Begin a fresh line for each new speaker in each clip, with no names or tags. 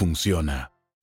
funciona.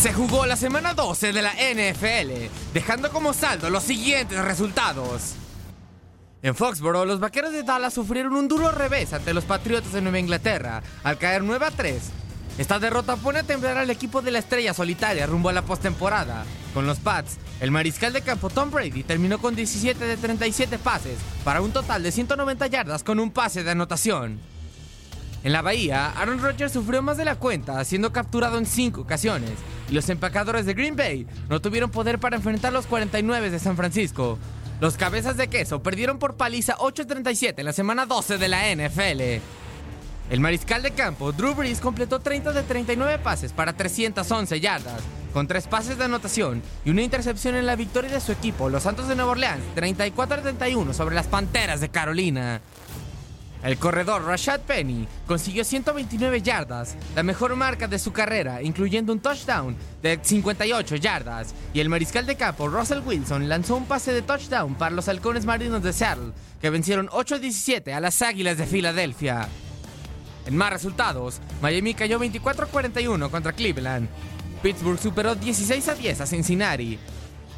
Se jugó la semana 12 de la NFL, dejando como saldo los siguientes resultados. En Foxborough, los vaqueros de Dallas sufrieron un duro revés ante los Patriotas de Nueva Inglaterra, al caer 9 a 3. Esta derrota pone a temblar al equipo de la estrella solitaria rumbo a la postemporada. Con los Pats, el mariscal de campo Tom Brady terminó con 17 de 37 pases, para un total de 190 yardas con un pase de anotación. En la bahía, Aaron Rodgers sufrió más de la cuenta, siendo capturado en 5 ocasiones, y los empacadores de Green Bay no tuvieron poder para enfrentar los 49 de San Francisco. Los cabezas de queso perdieron por paliza 8-37 en la semana 12 de la NFL. El mariscal de campo, Drew Brees, completó 30 de 39 pases para 311 yardas, con 3 pases de anotación y una intercepción en la victoria de su equipo, los Santos de Nueva Orleans, 34-31 sobre las Panteras de Carolina. El corredor Rashad Penny consiguió 129 yardas, la mejor marca de su carrera, incluyendo un touchdown de 58 yardas. Y el mariscal de campo Russell Wilson lanzó un pase de touchdown para los halcones marinos de Seattle, que vencieron 8-17 a las Águilas de Filadelfia. En más resultados, Miami cayó 24-41 contra Cleveland. Pittsburgh superó 16 a 10 a Cincinnati.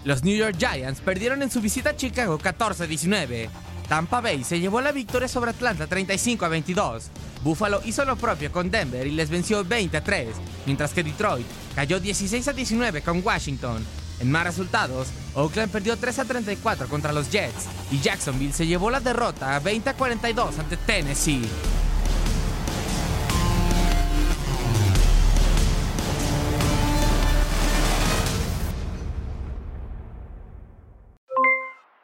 Los New York Giants perdieron en su visita a Chicago 14-19. Tampa Bay se llevó la victoria sobre Atlanta 35 a 22. Buffalo hizo lo propio con Denver y les venció 20 a 3, mientras que Detroit cayó 16 a 19 con Washington. En más resultados, Oakland perdió 3 a 34 contra los Jets y Jacksonville se llevó la derrota a 20 a 42 ante Tennessee.